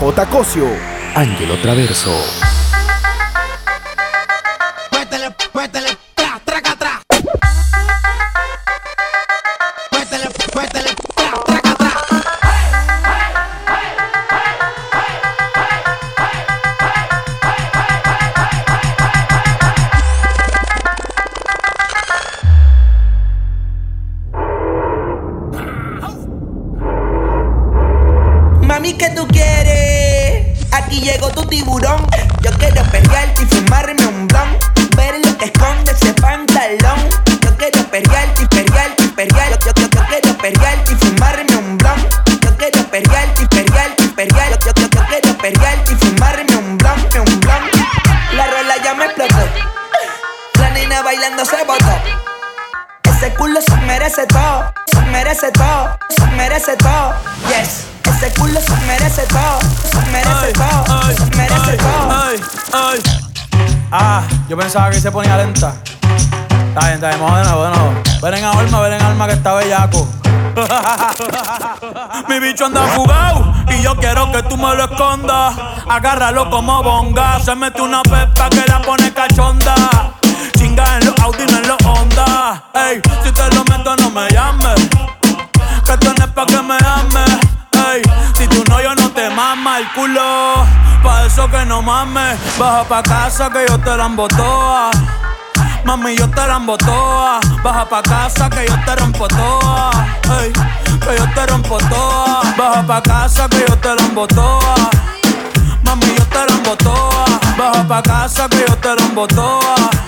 J. Cosio, Ángelo Traverso. Se ponía lenta. Está bien, está bien, vamos de nuevo, de nuevo. Ven en alma, ven en alma que está bellaco. Mi bicho anda fugado y yo quiero que tú me lo escondas. Agárralo como bonga. Se mete una pepa que la pone Baja pa' casa que yo te la toa. Mami, yo te la toa. Baja pa' casa que yo te rompo toa. Que yo te rompo toa. Baja pa' casa que yo te la toa. Mami, yo te la toa. Baja pa' casa que yo te rompo toa.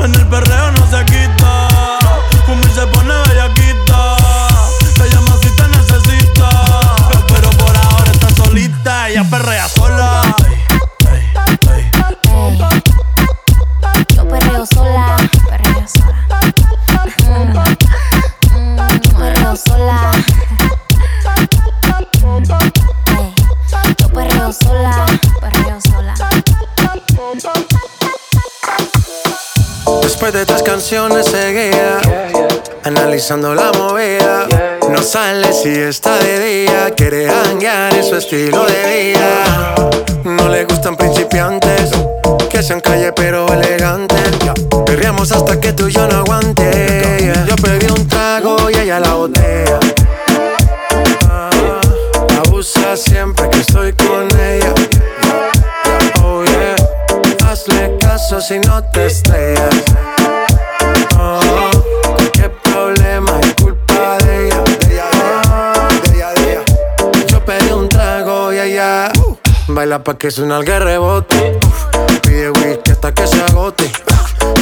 En el perreo no se quita. De estas canciones seguía analizando la movida. No sale si está de día, quiere hanguear en su estilo de vida. No le gustan principiantes, que sean calle pero elegantes. Perriamos hasta que tú y yo no aguante. Yo pedí un trago y ella la botella. Ah, abusa siempre que estoy con ella. Hazle caso si no te estrellas. Oh, qué problema es culpa de ella. De ella, de ella. Yo pedí un trago y ella baila pa' que suena el rebote. Pide whisky hasta que se agote.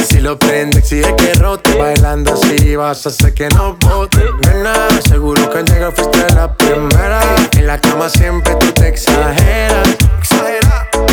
Si lo prende, exige que rote. Bailando así vas a hacer que no bote. Nena, seguro que al llegar fuiste la primera. En la cama siempre tú te exageras.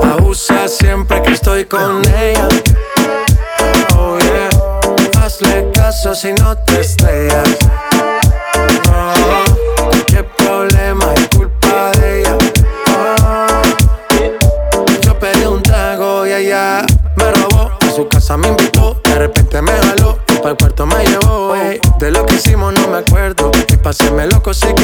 Abusa siempre que estoy con ella. Oh, Hazle caso si no te estrellas. Oh, no, cualquier problema es culpa de ella. Oh, yo pedí un trago y ella me robó. A su casa me invitó, de repente me jaló. Para el cuarto me llevó. Eh. De lo que hicimos no me acuerdo. Y paséme loco, sé que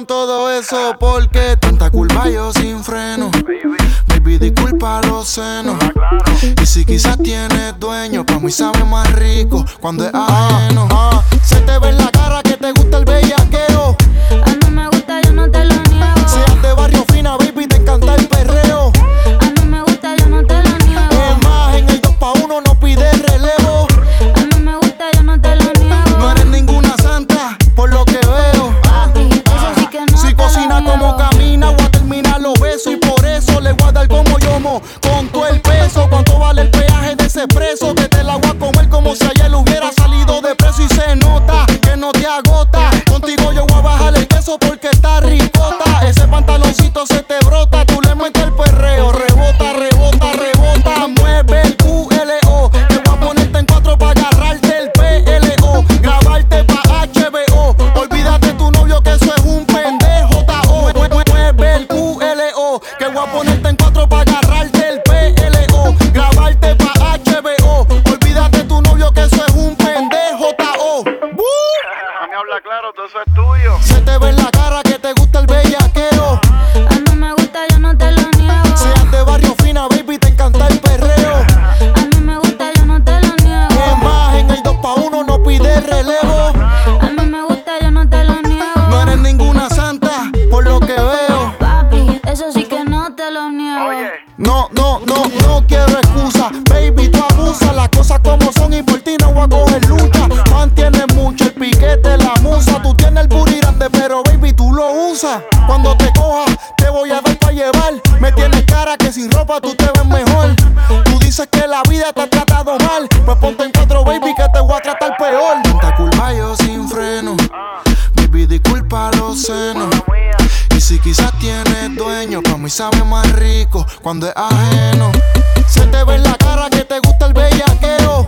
con todo eso porque tanta culpa yo sin freno. Baby, disculpa los senos. Y si quizás tienes dueño, pues pa' mí sabe más rico cuando es ajeno. Se te ve en la tú lo usas. Cuando te cojas, te voy a dar para llevar. Me tienes cara que sin ropa tú te ves mejor. Tú dices que la vida te ha tratado mal. Pues ponte en cuatro, baby, que te voy a tratar peor. Tanta culpa yo sin freno. Baby, disculpa los senos. Y si quizás tienes dueño, para mí sabe más rico cuando es ajeno. Se te ve en la cara que te gusta el bellaqueo.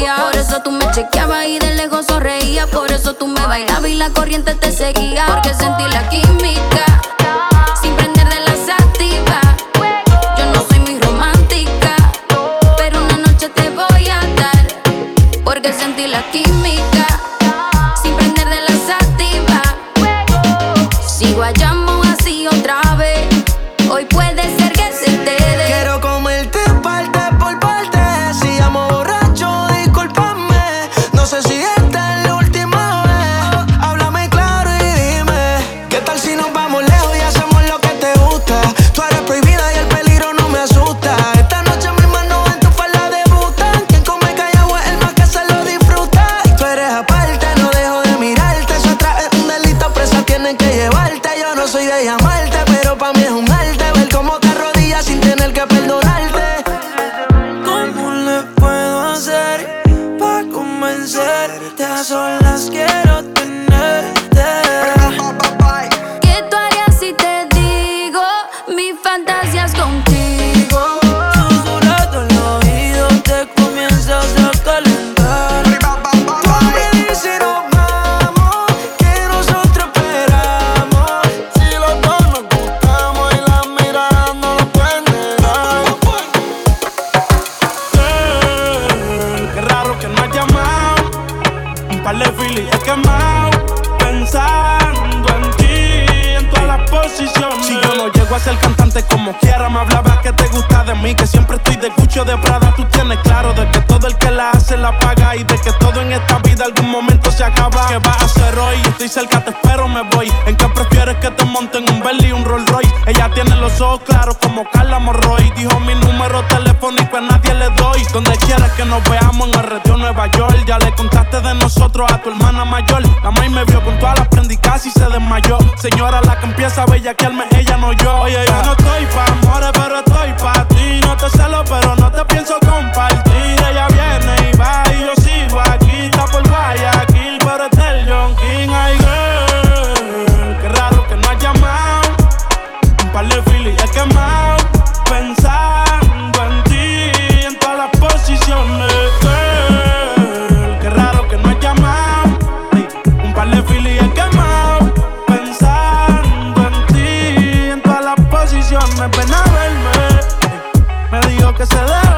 Por eso tú me chequeabas y de lejos sonreía. Por eso tú me bailabas y la corriente te seguía. Porque sentí la química. me pena verme. Me dijo que se debe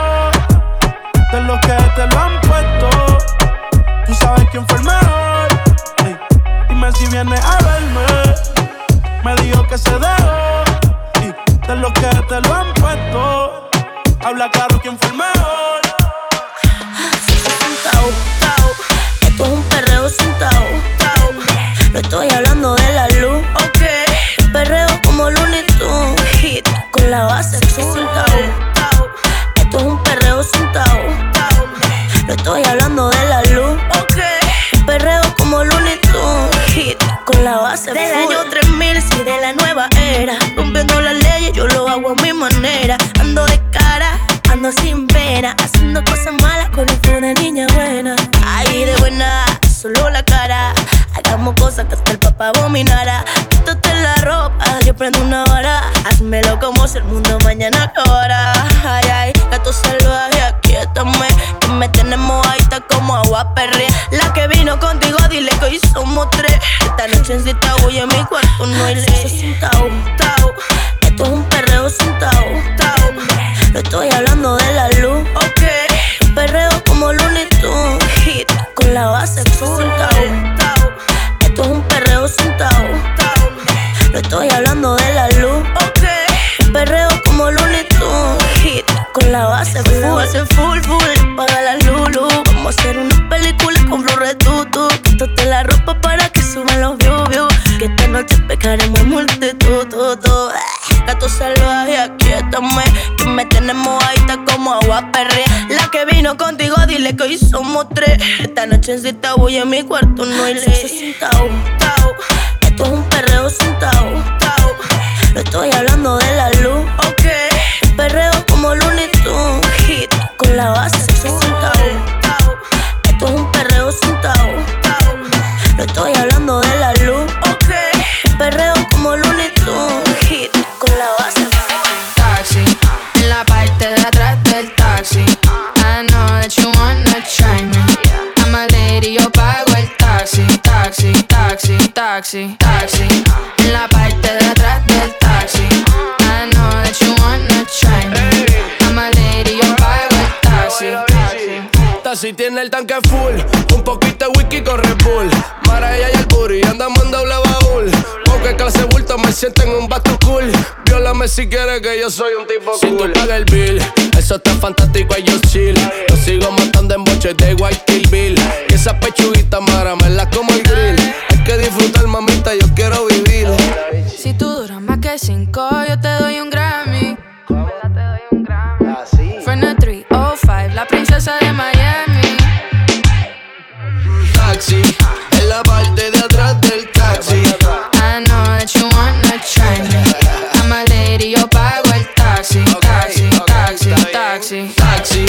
trends that sienten un vato cool. Viólame si quieres que yo soy un tipo cool. Si tú pagas el bill, eso está fantástico y yo chill. Lo sigo matando en boches de White Till Bill. Y esa pechuguita mara me la como el grill. Hay que disfrutar, mamita, yo quiero vivir. Si tú duras más que cinco, yo te doy un Grammy. ¿Cómo? Te 305, la princesa de Miami. Taxi, en la parte de taxi.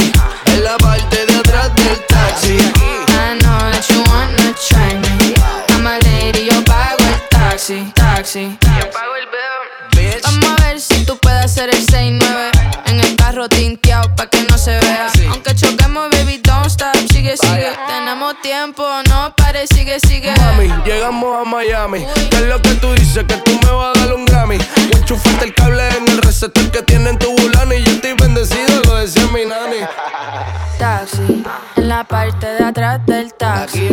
En la parte de atrás del taxi. I know that you wanna try me. I'm a lady, yo pago el taxi. Taxi, yo pago el bill. Vamos a ver si tú puedes hacer el 6-9 en el carro tinteado pa' que no se vea. Aunque choquemos, baby, don't stop, sigue, sigue. Tenemos tiempo, no pare, sigue, sigue. Mami, llegamos a Miami. ¿Qué es lo que tú dices? Que tú me vas a dar un Grammy. Enchufaste el cable en el receptor que tiene en tu parte de atrás del taxi.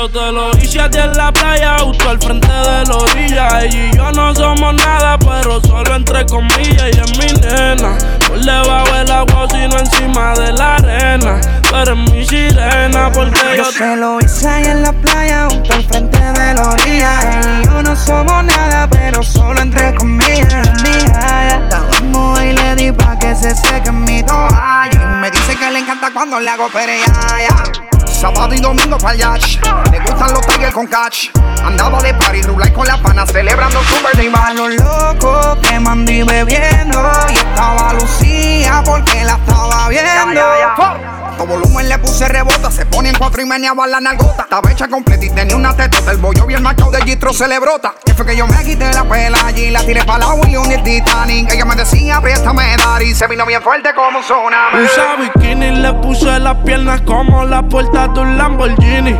Yo te lo hice a ti en la playa, justo al frente de la orilla. Ella y yo no somos nada, pero solo entre comillas. Y es mi nena, por debajo del agua, sino encima de la arena. Pero eres mi sirena, porque yo, yo te lo hice ahí en la playa, justo al frente de la orilla. Ella y yo no somos nada, pero solo entre comillas. Mía, la y le di pa' que se seque mi toalla. Y me dice que le encanta cuando le hago ya. Sábado y domingo para yacht. Le gustan los tigres con catch. Andaba de party, rulay con la pana, celebrando su birthday. Iba los locos que mandí bebiendo. Y estaba Lucía porque la estaba viendo. Todo volumen le puse rebota, se pone en cuatro y meneaba la nalgota. Estaba hecha completa y tenía una tetota. El bollo bien marcado de Gistro se le brota. Que fue que yo me quité la pela allí, la tiré para la y un el Titanic. Ella me decía, préstame dar y se vino bien fuerte como un tsunami. Usa bikini, le puse las piernas como la puerta de un Lamborghini.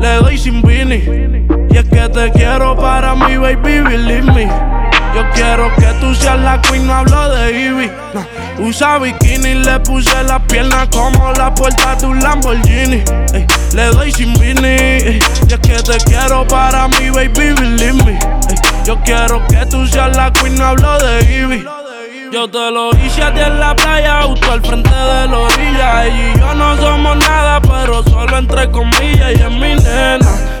Le doy sin vini. Y es que te quiero para mi baby, believe me. Yo quiero que tú seas la queen, no hablo de Ivy. Usa bikini, le puse las piernas como la puerta de un Lamborghini. le doy sin vini. y es que te quiero para mi baby, believe me. yo quiero que tú seas la queen, no hablo de Ivy. Yo te lo hice a ti en la playa, justo al frente de la orilla. Ella y yo no somos nada, pero solo entre comillas. Y es mi nena,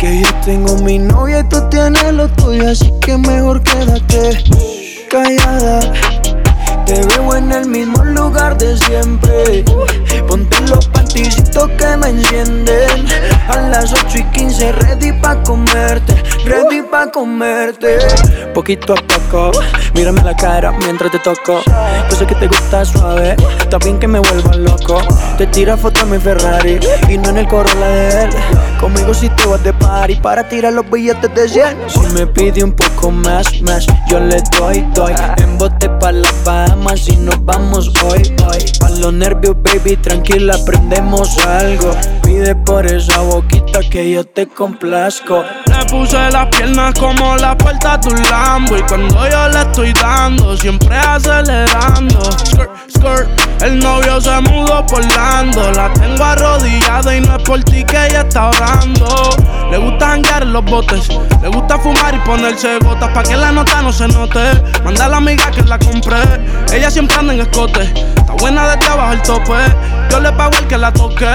Que yo tengo mi novia y tú tienes lo tuyo, así que mejor quédate callada. Te veo en el mismo lugar de siempre. Ponte los panticitos que me encienden. A las 8 y 15, ready pa' comerte. Ready pa' comerte. Poquito a poco, mírame la cara mientras te toco. Yo sé que te gusta suave, está bien que me vuelva loco. Te tira foto a mi Ferrari y no en el Corolla de él. Conmigo si te vas de party para tirar los billetes de 100. Si me pide un poco más, más, yo le doy, doy. En bote pa' la Bahamas y nos vamos hoy, hoy. Pa' los nervios, baby, tranquila, aprendemos algo. Pide por esa boquita que yo te complazco. Le puse las piernas como la puerta de un Lambo. Y cuando yo le estoy dando, siempre acelerando. Skirt, skirt, el novio se mudó por Lando. La tengo arrodillada y no es por ti que ella está orando. Le gusta janguear en los botes, le gusta fumar y ponerse gotas pa' que la nota no se note. Manda a la amiga que la compré, ella siempre anda en escote. Está buena desde abajo el tope, yo le pago el que la toque.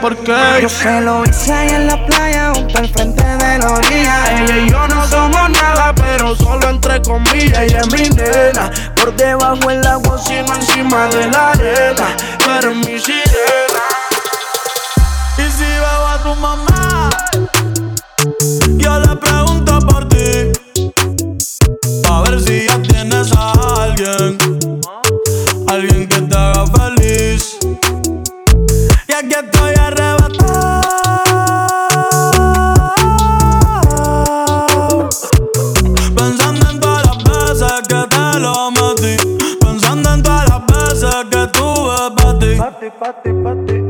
Porque yo se lo hice ahí en la playa, junto al frente de la orilla. Ella y yo no somos nada, pero solo entre comillas. Ella es mi nena, por debajo el agua, sino encima de la arena. Pero mi sirena. Y si veo a tu mamá, yo le ti. No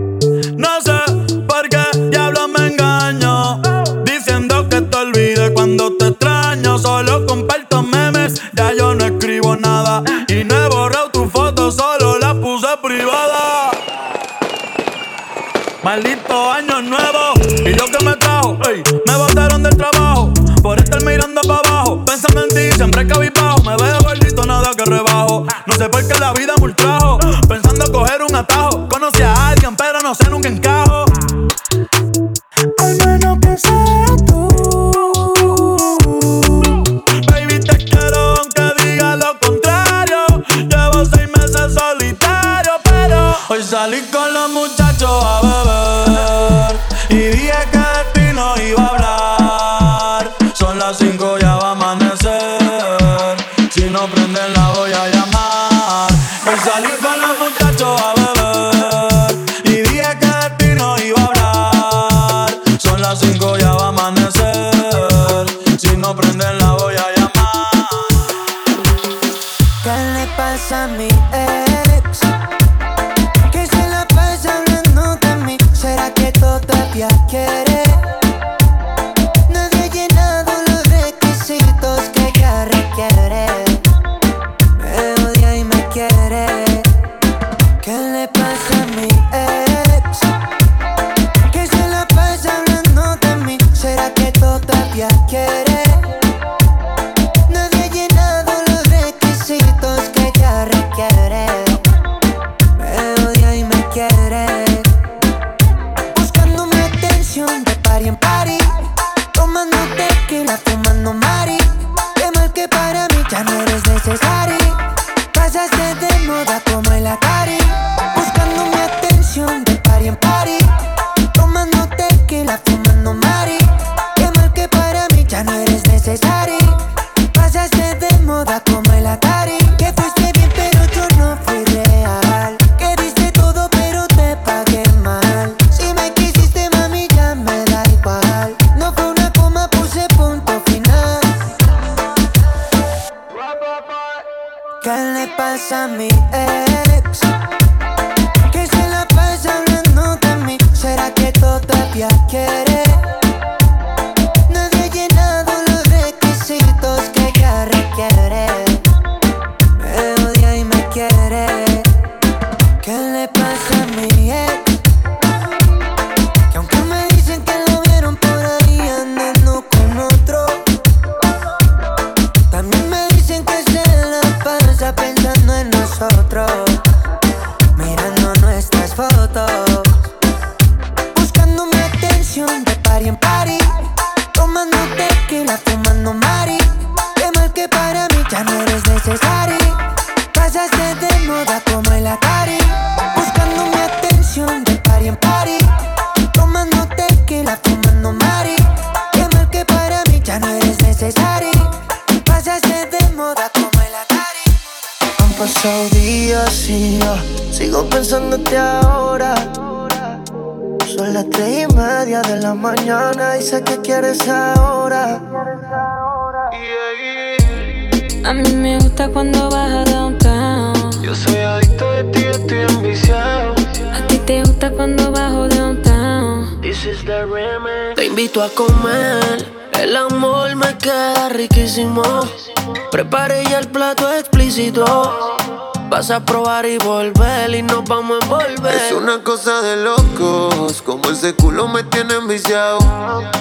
Vas a probar y volver y nos vamos a envolver. Es una cosa de locos, como ese culo me tiene enviciado.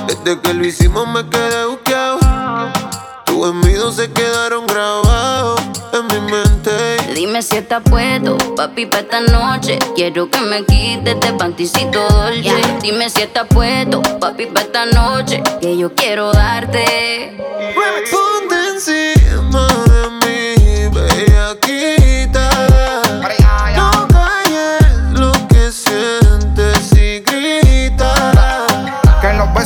Desde que lo hicimos me quedé buqueado. Tus envidios se quedaron grabados en mi mente. Dime si estás puesto, papi, para esta noche. Quiero que me quites de panticito dolce. Dime si estás puesto, papi, para esta noche. Que yo quiero darte.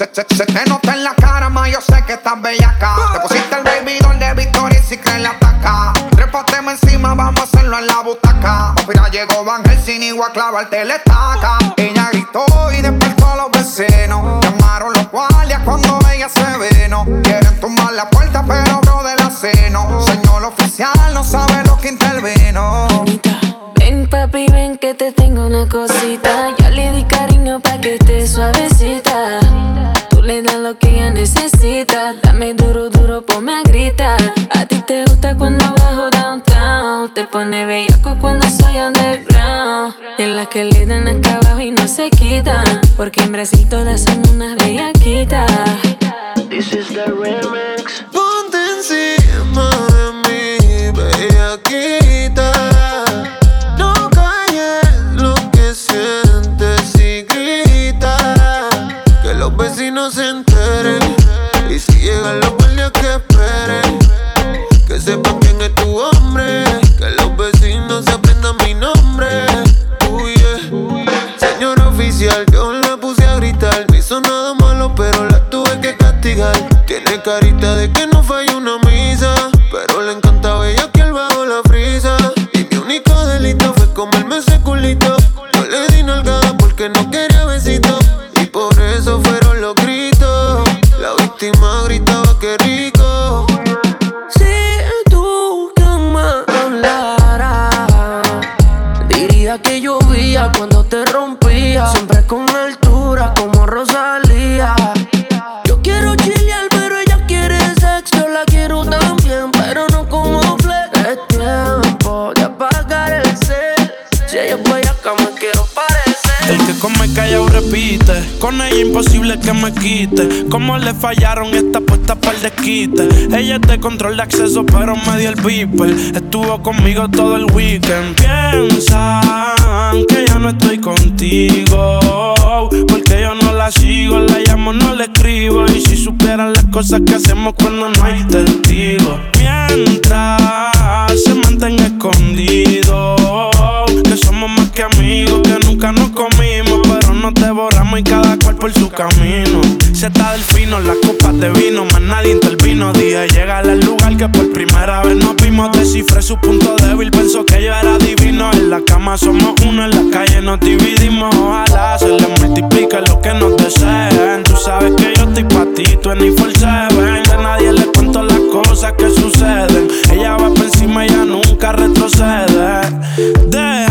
Se, se, se te nota en la cara, ma, yo sé que estás bellaca. Te pusiste el baby doll de Victoria y si crees la ataca. Trépateme encima, vamos a hacerlo en la butaca. Mira, llegó Van Helsing y voy a clavarte la estaca. Ella gritó y despertó a los vecinos. Llamaron los guardias cuando ella se veno. Quieren tumbar la puerta, pero bro de la. Señor oficial, no sabe lo que intervino. Ven papi, ven que te tengo una cosita. Ya le di cariño pa' que esté suavecita. Dame duro, duro, ponme a gritar. A ti te gusta cuando bajo downtown. Te pone bellaco cuando soy underground. En las que le dan acá abajo y no se quitan. Porque en Brasil todas son unas bellaquitas. This is the remix. Carita de que que me quite. Como le fallaron esta puesta para el desquite. Ella de control de acceso, pero me dio el beeper. Estuvo conmigo todo el weekend. Piensan que ya no estoy contigo. Porque yo no la sigo, la llamo, no la escribo. Y si supieran las cosas que hacemos cuando no hay testigos. Mientras se mantenga escondido. Que somos más que amigos, que nunca nos comimos, nos devoramos y cada cual por su camino. Está del fino, las copas de vino, más nadie intervino. Dije, llega al lugar que por primera vez nos vimos. Descifré su punto débil, pensó que yo era divino. En la cama somos uno, en la calle nos dividimos. Ojalá se le multiplique lo que nos deseen. Tú sabes que yo estoy pa' ti, tú en seven. De nadie le cuento las cosas que suceden. Ella va por encima, ella nunca retrocede.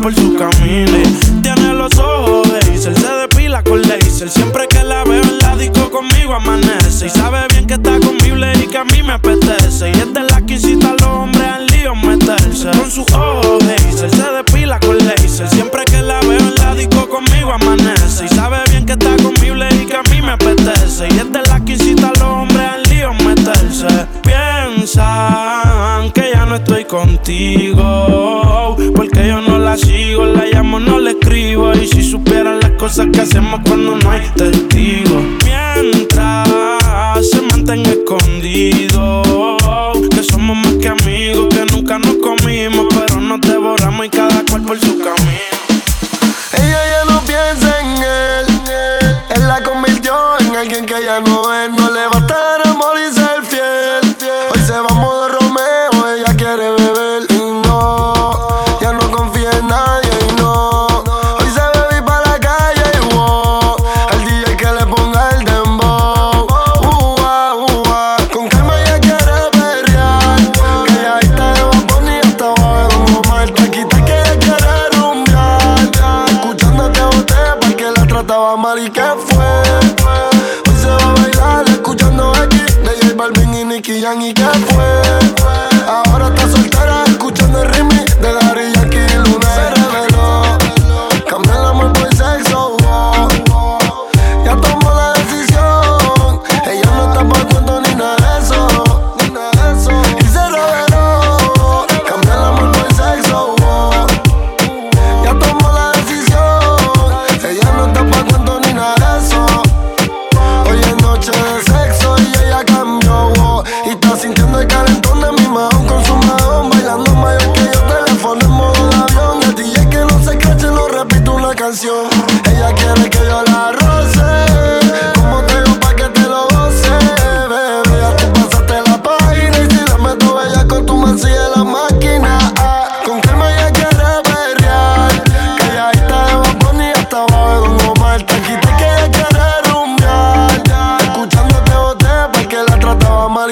Por su camino. Tiene los ojos de Hazel, se depila con laser. Siempre que la veo en la disco conmigo amanece. Y sabe bien que está conmigo y que a mí me apetece. Y es de la que incita a los hombres al lío meterse. Con sus ojos de Hazel, se depila con laser. Siempre que la veo en la disco conmigo amanece. Y sabe bien que está conmigo y que a mí me apetece. Y es de la que incita a los hombres al lío meterse. Piensan que contigo. Porque yo no la sigo, la llamo, no la escribo. Y si supieran las cosas que hacemos cuando no hay testigos. Mientras se mantenga escondido. Que somos más que amigos, que nunca nos comimos. Pero nos devoramos y cada cual por su camino. Ella ya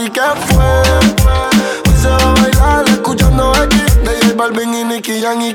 y que fue. Hoy se va a bailar escuchando aquí de J Balvin y Nicky Jam y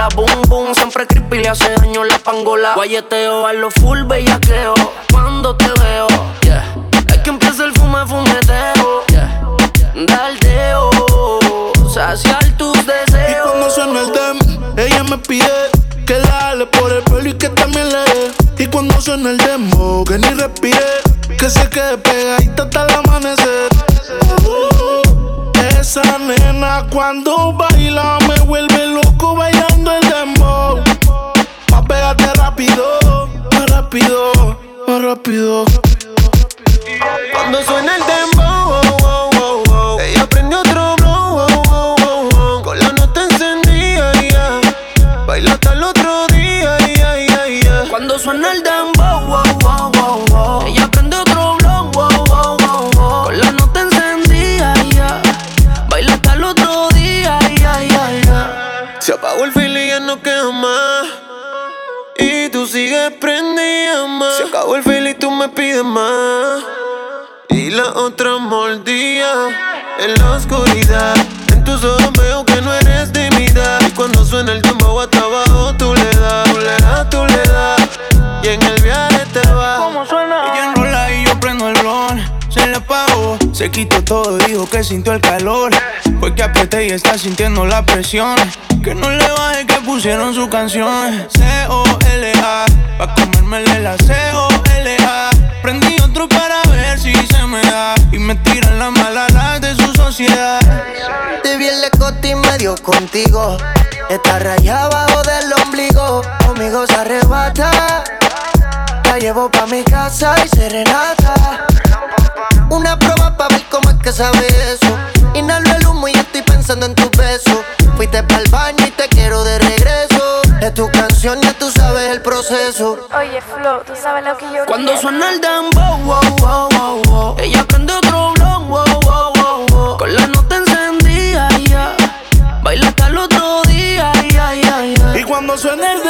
rola, boom, boom. Siempre creepy le hace daño la pangola. Guayeteo a lo full bellaqueo. Cuando te veo, yeah. Es que empieza el fume, fumeteo, yeah. Daldeo, saciar tus Y deseos. cuando suena el dem, ella me pide que la jale por el pelo y que también le dé. Y cuando suena el demo, que ni respire, que se quede pegadita hasta el cuando baila me vuelve loco bailando el dembow. Más pégate rápido, más rápido, más rápido. Cuando suena el dembow, me pides más. Y la otra mordía en la oscuridad. En tus ojos veo que no eres de mi edad. Y cuando suena el tiempo hasta abajo, tú le das, tú le das, tú le das. Y en el viaje te vas. Se quitó todo, dijo que sintió el calor. Fue que apreté y está sintiendo la presión. Que no le baje que pusieron su canción. C-O-L-A, pa' comérmele la C-O-L-A. Prendí otro para ver si se me da. Y me tiran la mala de su sociedad. Te vi el lecote y medio contigo. Está rayada abajo del ombligo. Conmigo se arrebata. La llevo pa' mi casa y serenata. Una prueba pa' ver cómo es que sabe eso. Inhalo el humo y estoy pensando en tu beso. Fuiste pa'l baño y te quiero de regreso. Es tu canción, ya tú sabes el proceso. Oye, Flo, tú sabes lo que yo Cuando quiero? suena el dembow, wow, wow, wow, wow. Ella prende otro blon, wow, wow, wow, wow. Con la nota encendida, ya. Baila hasta el otro día, ya, ya, ya. Y cuando suena el dembow,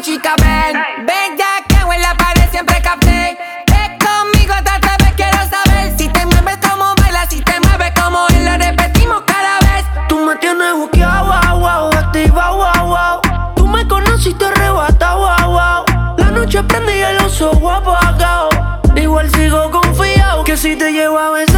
chica. Ven, ven ya que en la pared siempre capté. Ven conmigo, otra vez quiero saber si te mueves como bailas, si te mueves como él, lo repetimos cada vez. Tú me tienes buqueado, wow, wow, activa, wow, wow. Tú me conociste arrebata, wow, wow. La noche prendí y los ojos apagados. Igual sigo confiado que si te llevo a besar.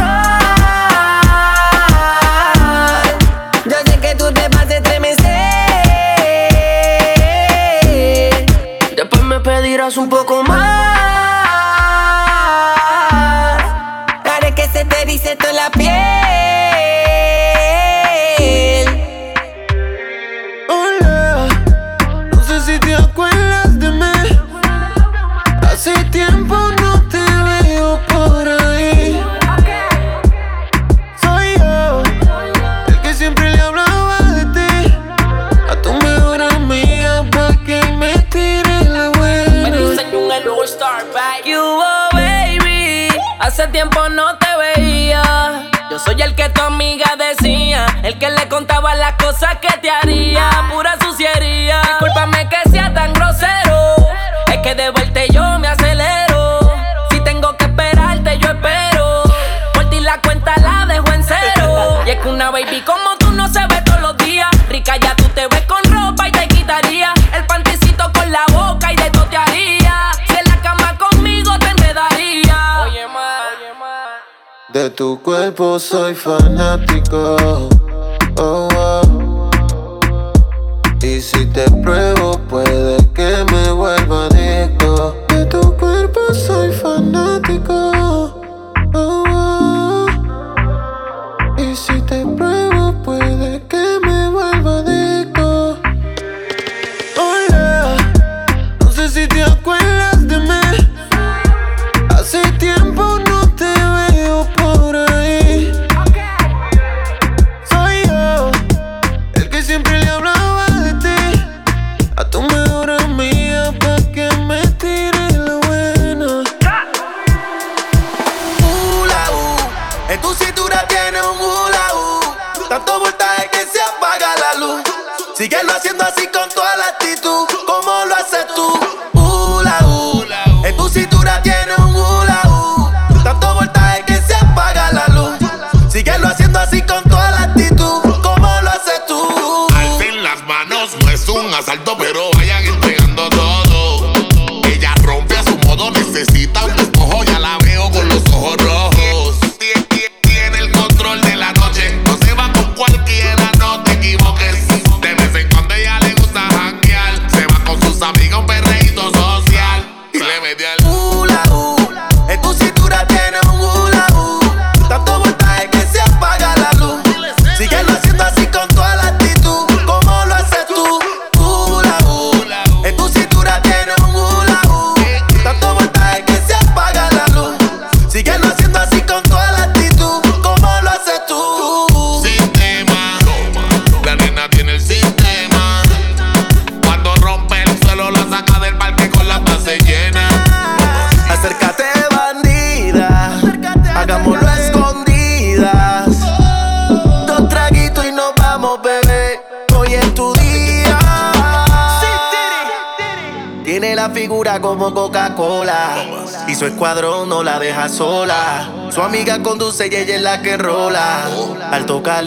El que le contaba las cosas que te haría. Pura suciería. Discúlpame que sea tan grosero. Es que de vuelta yo me acelero. Si tengo que esperarte, yo espero. Por ti la cuenta la dejo en cero. Y es que una baby como tú no se ve todos los días. Rica ya tú te ves con ropa y te quitaría el panticito con la boca y de todo te haría. Si en la cama conmigo te enredaría. Oye, ma. De tu cuerpo soy fanático. Te pruebo,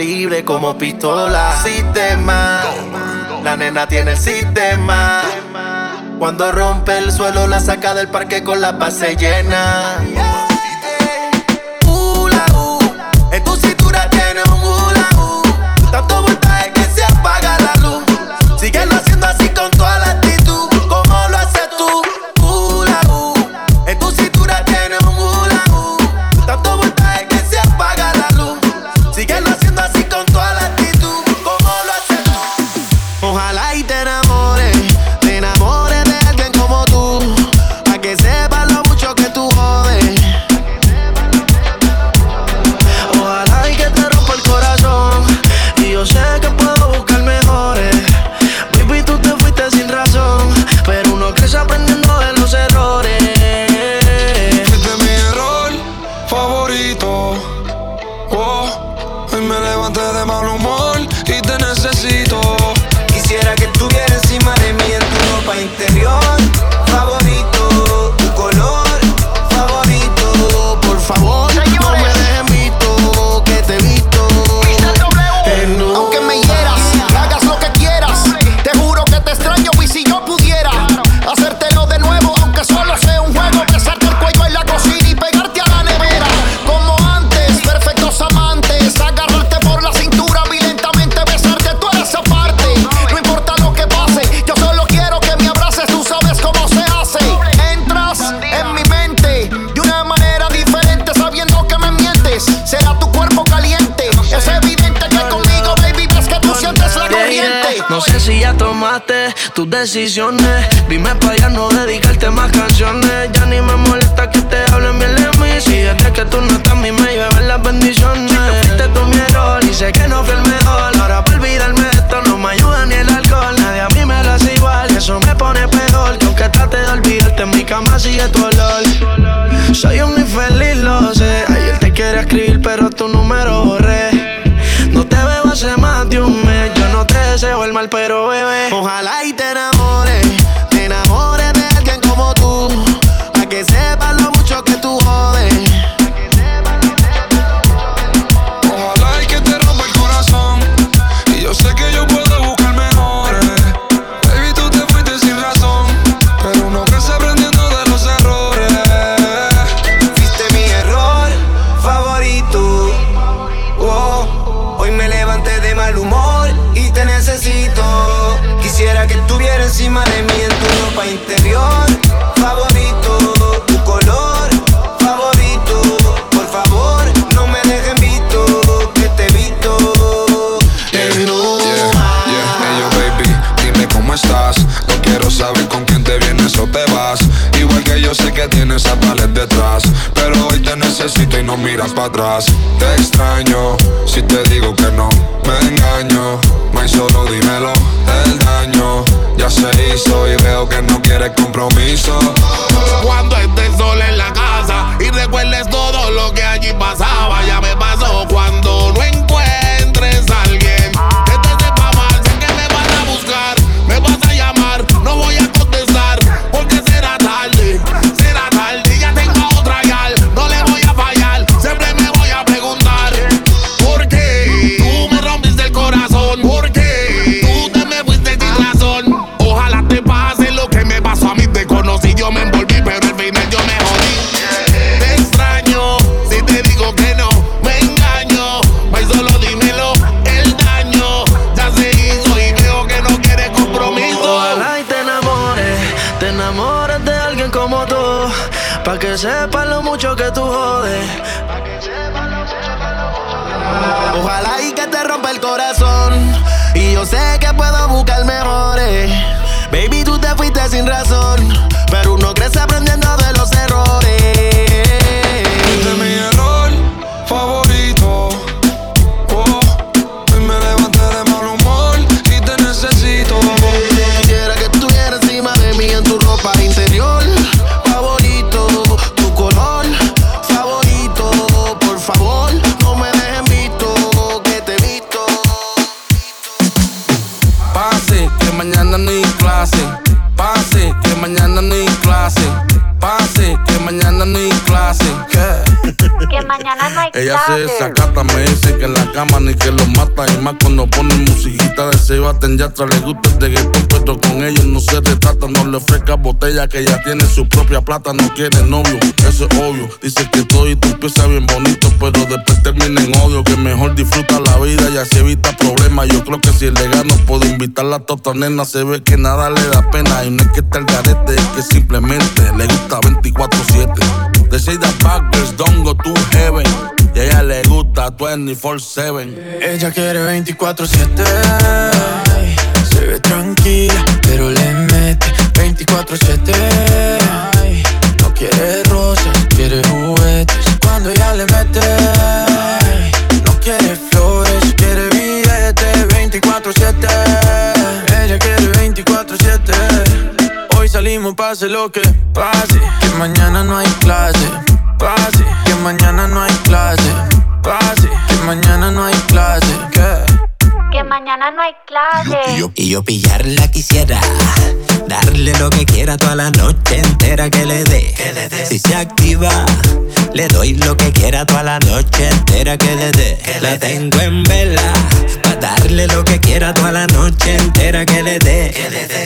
libre como pistola. Sistema, la nena tiene el sistema. Cuando rompe el suelo, la saca del parque con la base llena. decisión. Te extraño, si te digo que no, me engaño. Más solo dímelo, el daño. Ya se hizo y veo que no quieres compromiso. Desacata, me dice que en la cama ni que los mata. Y más cuando ponen musiquita de se baten ya le gusta el reggaetón, pero con ellos no se retrata. No le ofrezca botella que ya tiene su propia plata. No quiere novio, eso es obvio. Dice que todo y tú empieza bien bonito, pero después termina en odio. Que mejor disfruta la vida y así evita problemas. Yo creo que si le gano puedo invitarla a tota nena. Se ve que nada le da pena. Y no es que esté el garete, es que simplemente le gusta 24-7. De Say the Backers, don't go to heaven. Y a ella le gusta 24-7. Ella quiere 24-7. ay, Se ve tranquila, pero le mete 24-7. ay, No quiere rosas, quiere juguetes. Cuando ella le mete, no quiere flores, quiere billetes 24-7. Ella quiere 24-7. Hoy salimos, pase lo que pase. Que mañana no hay clase. Pase, que mañana no hay clase. Pase, que mañana no hay clase. ¿Qué? Que mañana no hay clase. Y yo pillarla quisiera Darle lo que quiera toda la noche entera que le dé. Si se activa Le doy lo que quiera toda la noche entera que le dé. La tengo en vela Pa' darle lo que quiera toda la noche entera que le dé.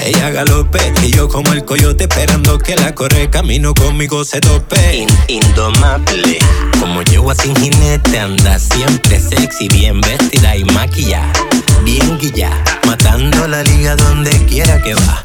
Ella galope y yo como el coyote Esperando que la corre. Camino conmigo se tope. Indomable. Como yo sin jinete anda siempre sexy Bien vestida y maquillada Bien guilla, matando la liga donde quiera que va.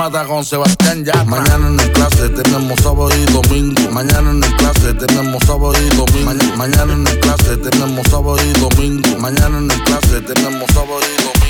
Dálmata con Sebastián ya. Mañana en el clase tenemos sábado y domingo. Mañana en el clase tenemos sábado y domingo. Ma- mañana en el clase tenemos sábado y domingo. Mañana en el clase tenemos sábado y domingo.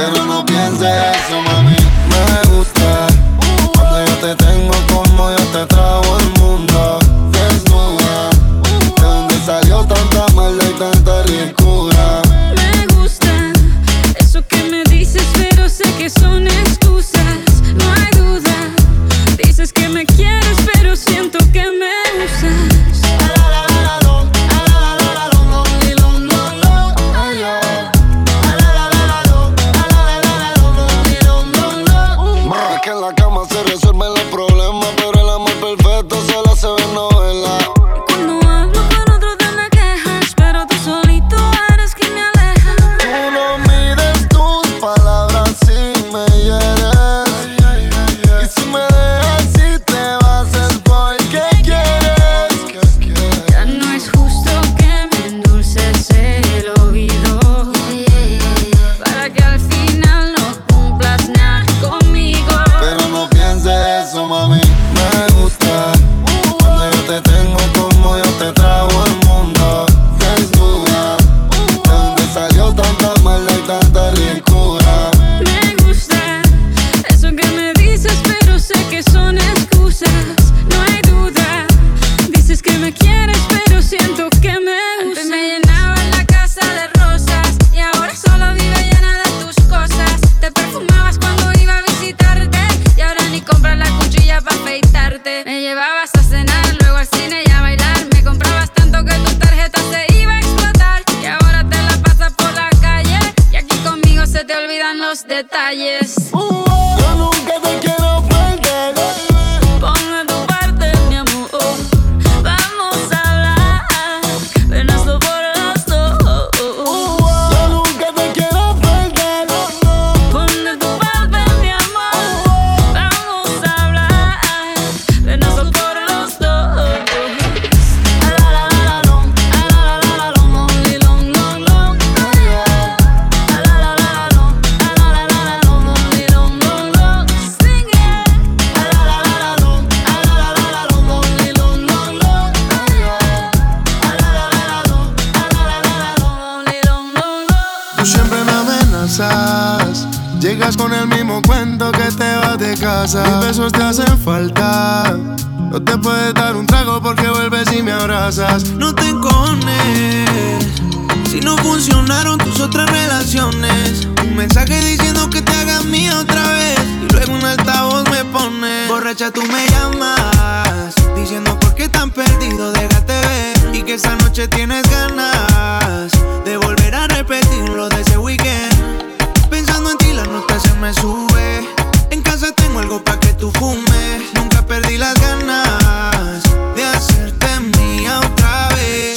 Pero no pienses eso, mami. Me gusta cuando yo te tengo como yo te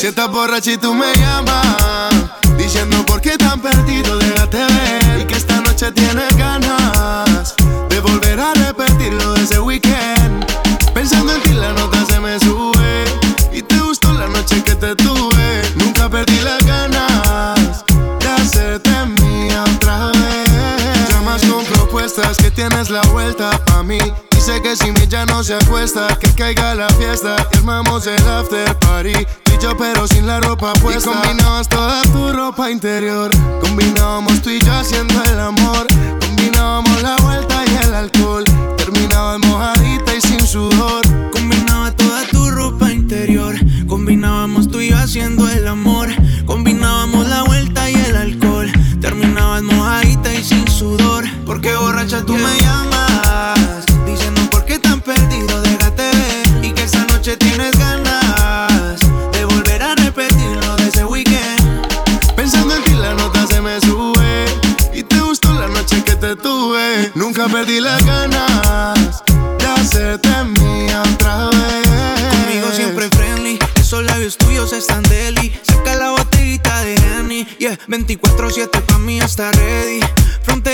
Si estás borracha y tú me llamas, diciendo por qué tan perdido, déjate ver. Y que esta noche tienes ganas de volver a repetir lo de ese weekend. Pensando en ti, la nota se me sube. Y te gustó la noche que te tuve. Nunca perdí las ganas de hacerte mía otra vez. Llamas con propuestas que tienes la vuelta pa' mí. No se acuesta, que caiga la fiesta. Y armamos el after party. Tú y yo, pero sin la ropa puesta. Y combinabas toda tu ropa interior. Combinábamos tú y yo haciendo el amor. Combinábamos la vuelta y el alcohol. Terminabas mojadita y sin sudor. Combinaba toda tu ropa interior. Combinábamos tú y yo haciendo el amor. Combinábamos la vuelta y el alcohol. Terminabas mojadita y sin sudor. Porque borracha tú me llamas. Nunca perdí las ganas de hacerte mía otra vez. Conmigo siempre friendly. Esos labios tuyos están deli. Saca la botellita de Henny. Yeah, 24-7 pa' mí está ready. Frontea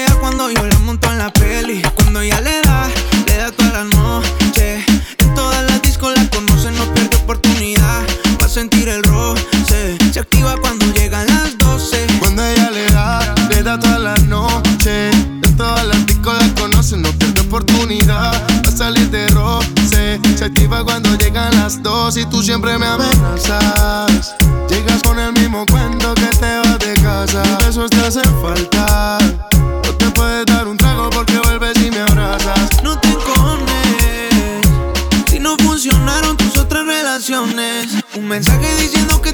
las dos y tú siempre me amenazas. Llegas con el mismo cuento que te vas de casa. Besos te hacen falta. No te puedes dar un trago porque vuelves y me abrazas. No te encones Si no funcionaron tus otras relaciones Un mensaje diciendo que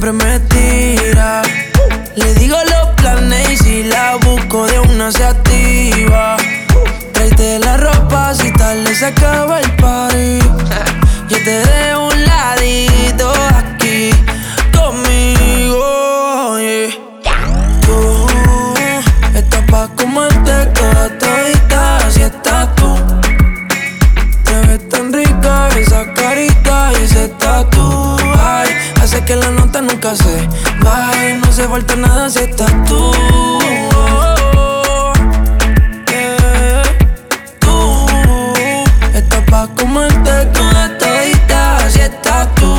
siempre me tira. Le digo los planes y si la busco de una se activa. Tráete la ropa si tarde se acaba el party. Yo te dejo un ladito que la nota nunca se baje, no se falta nada si estás tú. Yeah. Tú estás pa' comerte toda todita, así estás tú.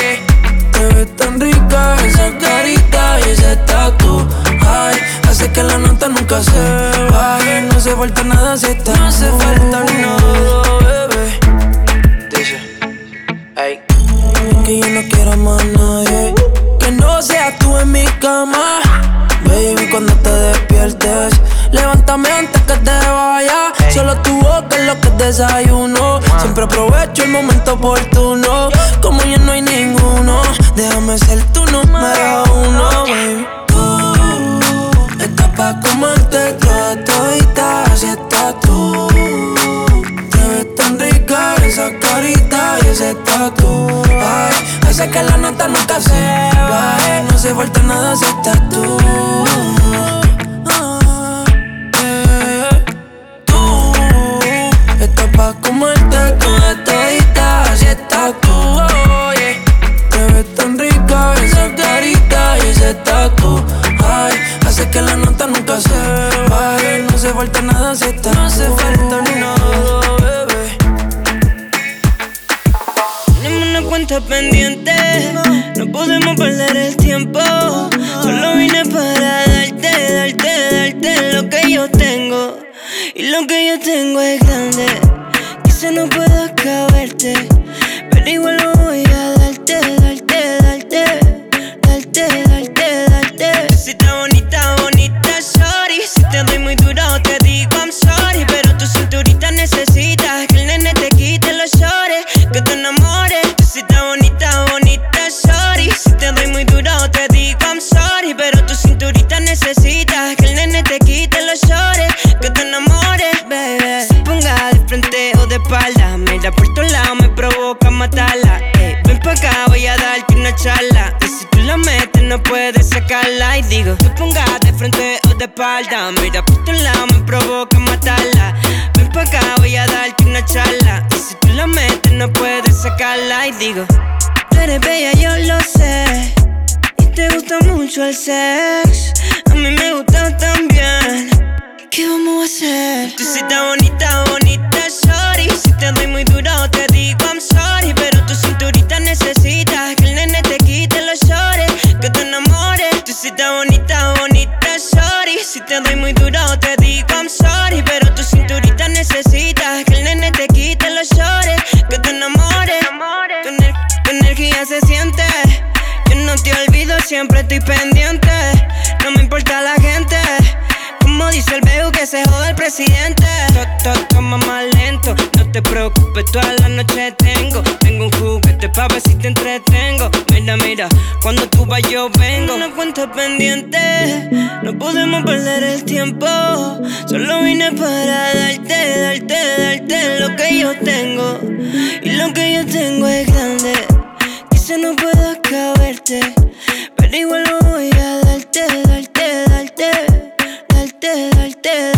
yeah. Te ves tan rica esa carita y ese tatu. Ay, hace que la nota nunca se baje. No hace falta nada si estás No hace falta nada, Que no seas tú en mi cama. Baby, cuando te despiertes, levántame antes que te vaya. Solo tu boca es lo que desayuno. Siempre aprovecho el momento oportuno. Como ya no hay ninguno, déjame ser tu número uno, baby. Tú estás pa' comerte todo y esa carita y ese tatu. Ay, hace que la nota nunca se baje. No se eh. falta nada si estás tú. Ah, eh, tú Estás pa' comerte toda todita si estás tú. Oh, yeah. Te ves tan rica esa carita y ese tatu. Ay, hace que la nota nunca se baje. Eh. No se falta nada si estás está pendiente. No podemos perder el tiempo. Solo vine para darte, darte, darte lo que yo tengo. Y lo que yo tengo es grande. Quizá no pueda caberte, pero igual lo voy a darte tanto pendiente. No podemos perder el tiempo. Solo vine para darte, darte, darte lo que yo tengo. Y lo que yo tengo es grande. Quizá no pueda caberte, pero igual lo voy a darte, darte, darte, darte, darte. darte.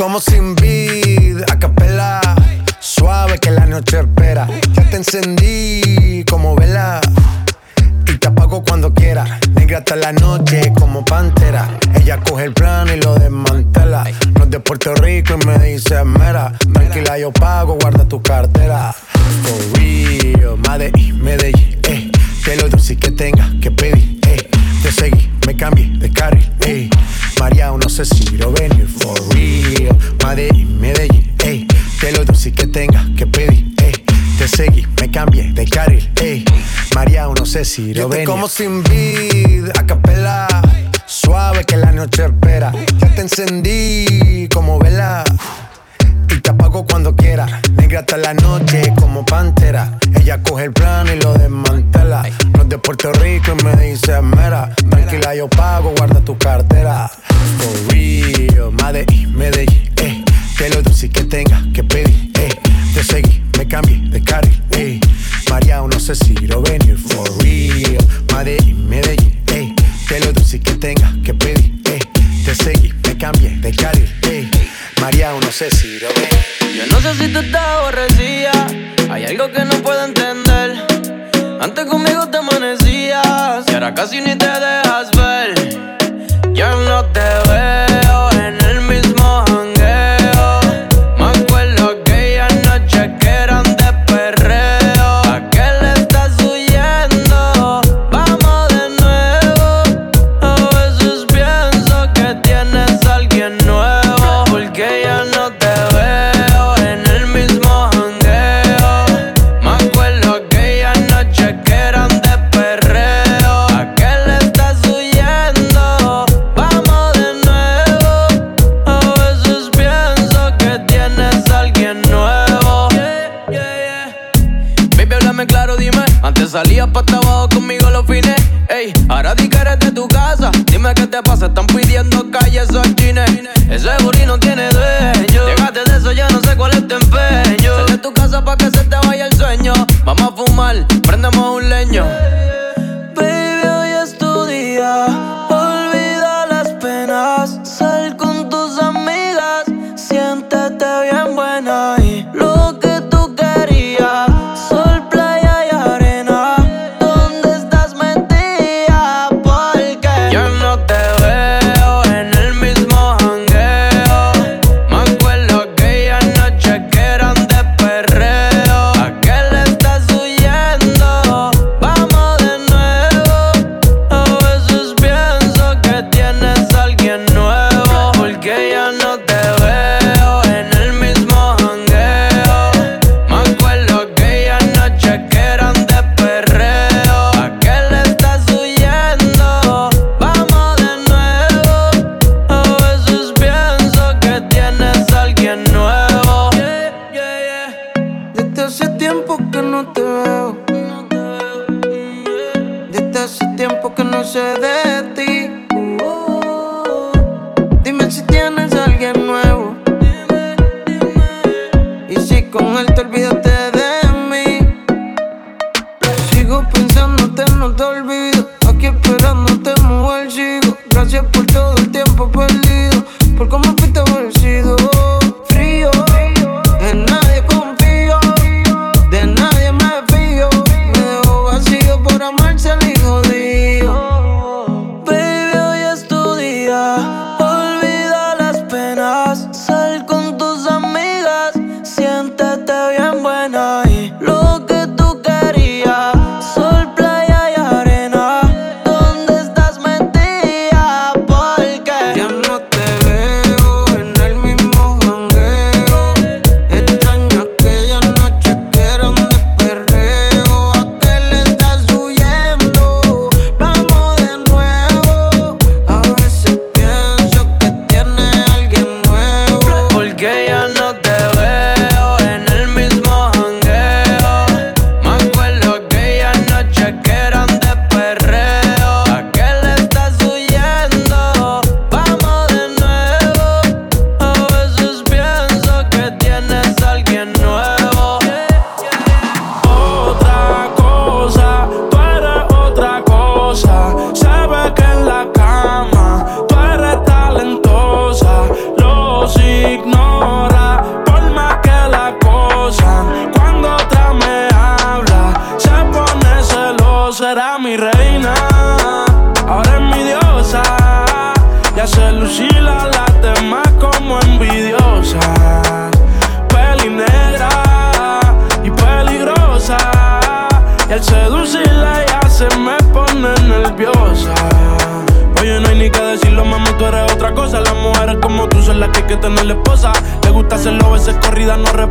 Como sin vid, si lo como sin vid,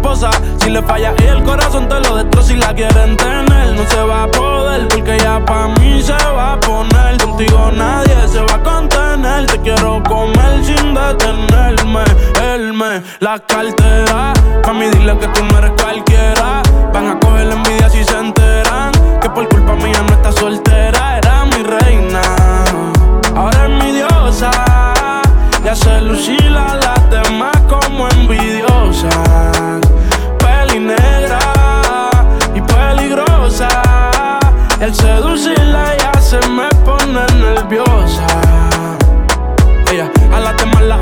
Si le falla y el corazón te lo destroza y la quieren tener, no se va a poder. Porque ya pa' mí se va a poner. Contigo nadie se va a contener. Te quiero comer sin detenerme. Él me la cartera. Mami, dile que tú no eres cualquiera. Van a coger la envidia si se enteran. Que por culpa mía no está soltera. Era mi reina. Ahora es mi diosa. Ya se lucila las demás como envidiosas. Negra y peligrosa. Al seducirla ya se me pone nerviosa. Ella a las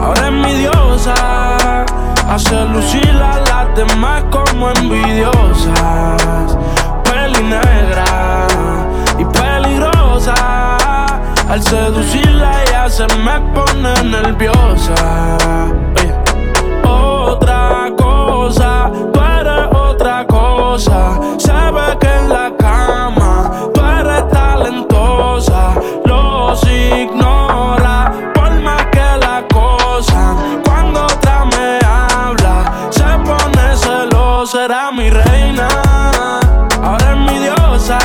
Ahora es mi diosa. Hace lucir a las demás como envidiosas. Peli negra y peligrosa. Al seducirla ya se me pone nerviosa. Otra cosa, tú eres otra cosa. Se ve que en la cama tú eres talentosa. Los ignora Era mi reina, ahora es mi diosa.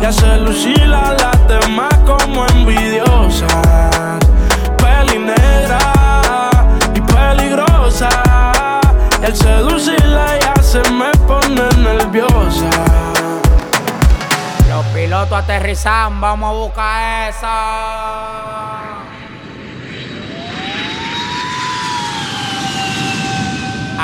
Ya se lucila las demás como envidiosas. Peli negra y peligrosa. Y al seducirla ya se me pone nerviosa. Los pilotos aterrizan, vamos a buscar esa.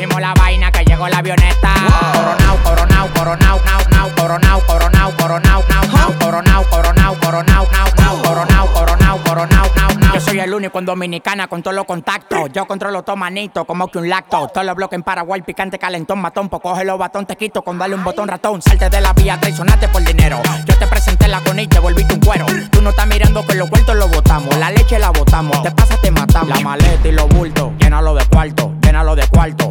recogimos la vaina que llegó la avioneta. Coronao, coronao, coronao, nao, nao, coronao, coronao, coronao, nao, nao, coronao, coronao, coronao, nao, nao, coronao, coronao, coronao, nao, nao. Yo soy el único en Dominicana con todos los contactos. Yo controlo todo manito, como que un lacto. Todos los bloques en Paraguay, picante, calentón, matón. Pues coge los batón, te quito con darle un botón ratón. Salte de la vía, traicionaste por dinero. Yo te presenté la con y te volviste un cuero. Tú no estás mirando que los vueltos los botamos. La leche la botamos. Te pasa, te matamos. La maleta y los bultos, llénalo de cuarto, llénalo de cuarto,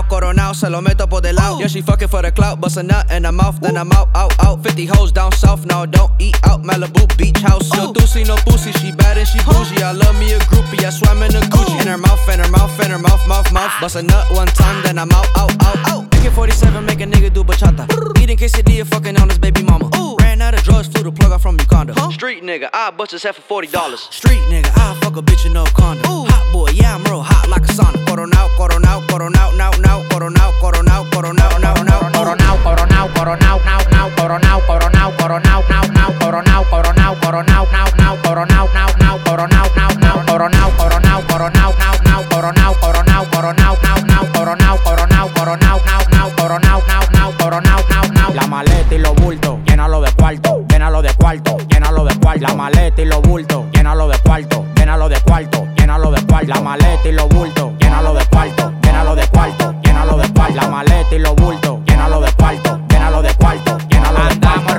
coronao, se lo meto por del lado. Yeah, she fucking for the clout, bust a nut in her mouth, then I'm out, out, out. 50 hoes down south, now don't eat out. Malibu beach house. No oh. doozy, no pussy, she bad and she bougie. I love me a groupie, I swam in a Gucci. In her oh. mouth, in her mouth, in her mouth, mouth, mouth. Bust a nut one time, then I'm out, out, out, out. AK 47, make a nigga do bachata. Eating quesadilla, fucking on his baby mama. Oh. Cuz flew the plug out from Uganda. Huh? Street nigga, I bust his head for forty dollars. Street nigga, I fuck a bitch in no condom. Ooh. Hot boy, yeah I'm real hot like a sauna. Coron now, coron out, coron out, now, now, coron now, coron out, coron out, now, now, coron now, coron out, coron out, now, now, coron now, coron out, coron out, now, now, coron now, coron out, coron out, now, now, coron out, now, now, coron out, now, now, coron now, coron out, coron out, now, now, coron now, coron out, coron out, now, now, coron now, coron out, coron out, now, now, coron out, now, now, coron out, now, now. La maleta y los bultos, llénalo de cuarto. Llénalo de cuarto, llénalo de cuarto. La maleta y los bultos, llénalo de cuarto, llénalo de cuarto, llénalo de cuarto. La maleta y los bultos, llénalo de cuarto, llénalo de cuarto, llénalo de cuarto. La maleta y los bultos,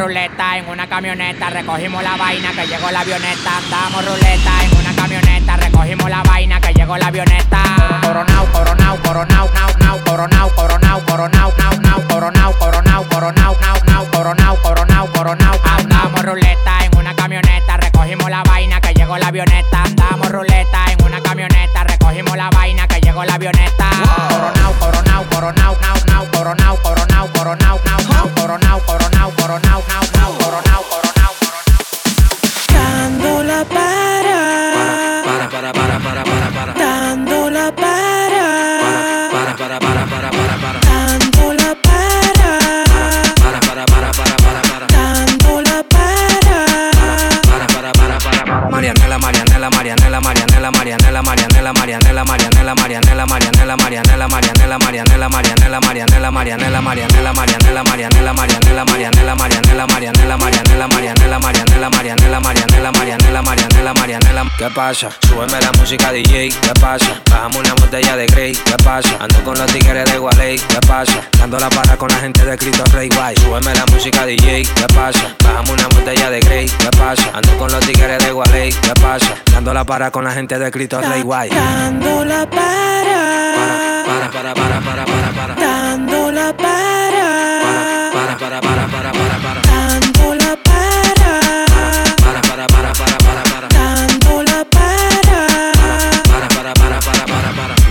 ruleta en una camioneta, recogimos la vaina que llegó la avioneta. Andamos ruleta en una camioneta, recogimos la vaina que llegó la avioneta. Coronao, coronao, coronao, nao, nao, coronao, coronao, coronao, nao, nao, coronao, coronao, coronao, nao, nao, coronao, coronao, coronao. Andamos ruleta en una camioneta, recogimos la vaina que llegó la avioneta. Andamos ruleta en una camioneta, recogimos la vaina que llegó la avioneta. Coronao, coronao, coronao, nao, nao, coronao, coronao, coronao, nao, nao, coronao, coronao, coronao, pasa? Súbeme la música DJ, ¿qué pasa? Bajamos una botella de Grey, ¿qué pasa? Ando con los tigres de Gualey, ¿qué pasa? Dando la para con la gente de Cristo Rey Guay. Súbeme la música DJ, ¿qué pasa? Bajamos una botella de Grey, ¿qué pasa? Ando con los tigres de Gualey, ¿qué pasa? Dando la para con la gente de Cristo Rey Guay. Dando la para. Para, para, para, para, para, para. Dando la para. Para, para, para, para, para, para. Dando la para. Para, para, para, para, para,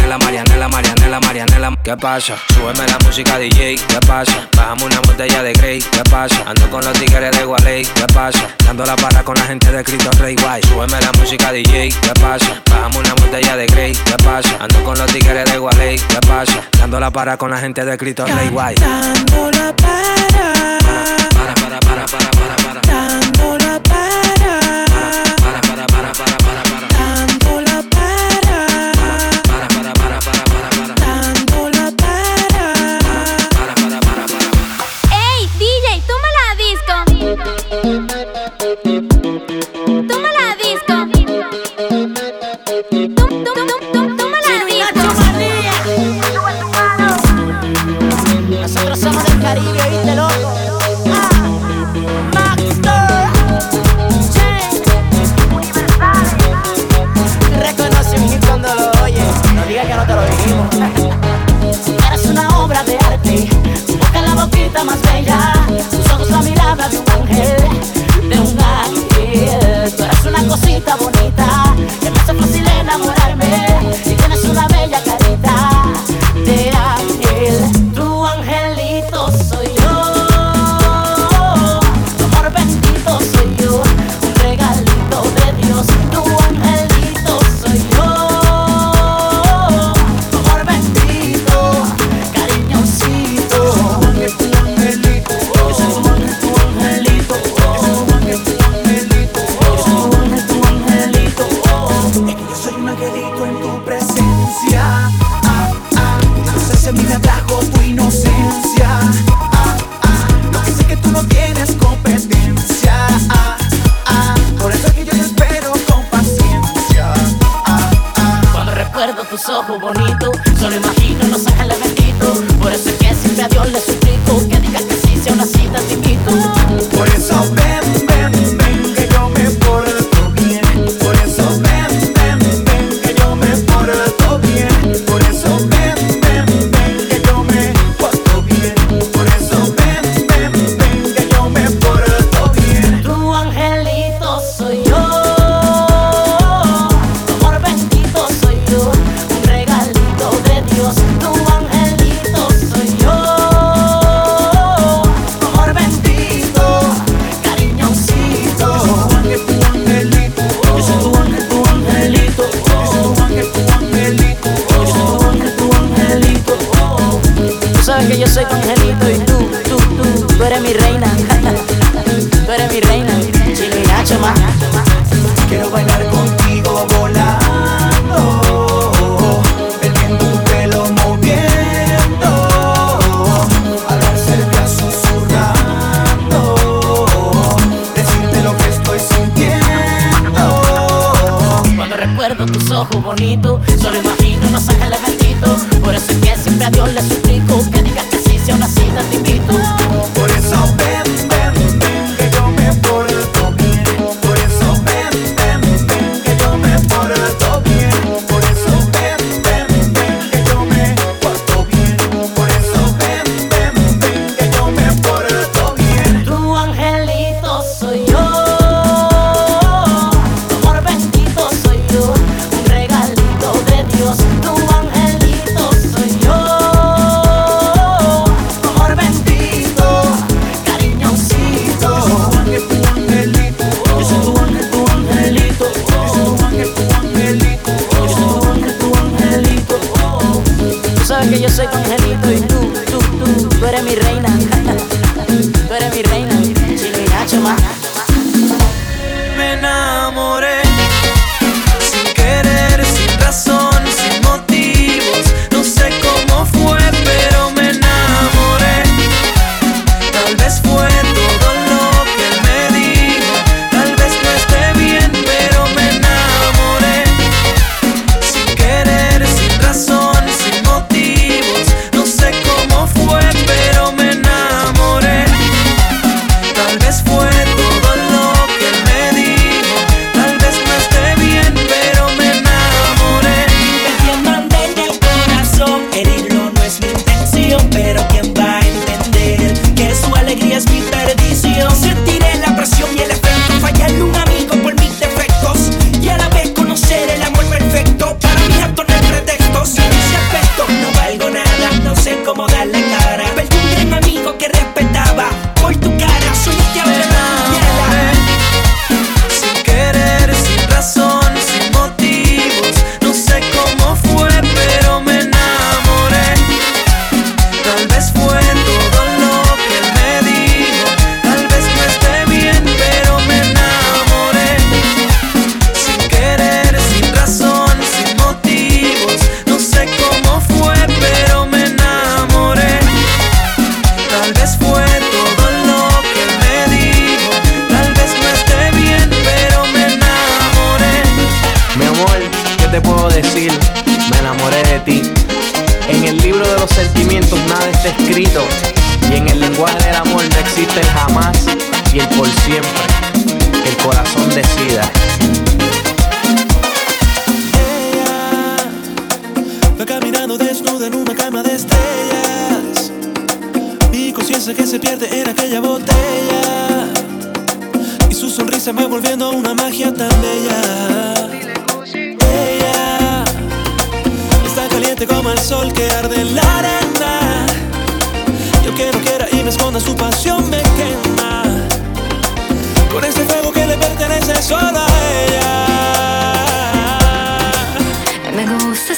Marianela, Marianela, Marianela, Marianela. ¿Qué pasa? Súbeme la música DJ, ¿qué pasa? Bajamos una botella de Grey, ¿qué pasa? Ando con los tigres de Gualey, ¿qué pasa? Dando la para con la gente de Cristo Rey Guay. Súbeme la música DJ, ¿qué pasa? Bajamos una botella de Grey, ¿qué pasa? Ando con los tigres de Gualey, ¿qué pasa? Dando la para con la gente de Cristo Rey Guay. Dando la para. Para, para, para, para, para, para. Dando la para.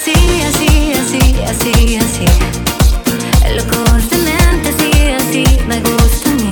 Así, así, así, así, así. Loco de mente, así, así, me gusta a mí.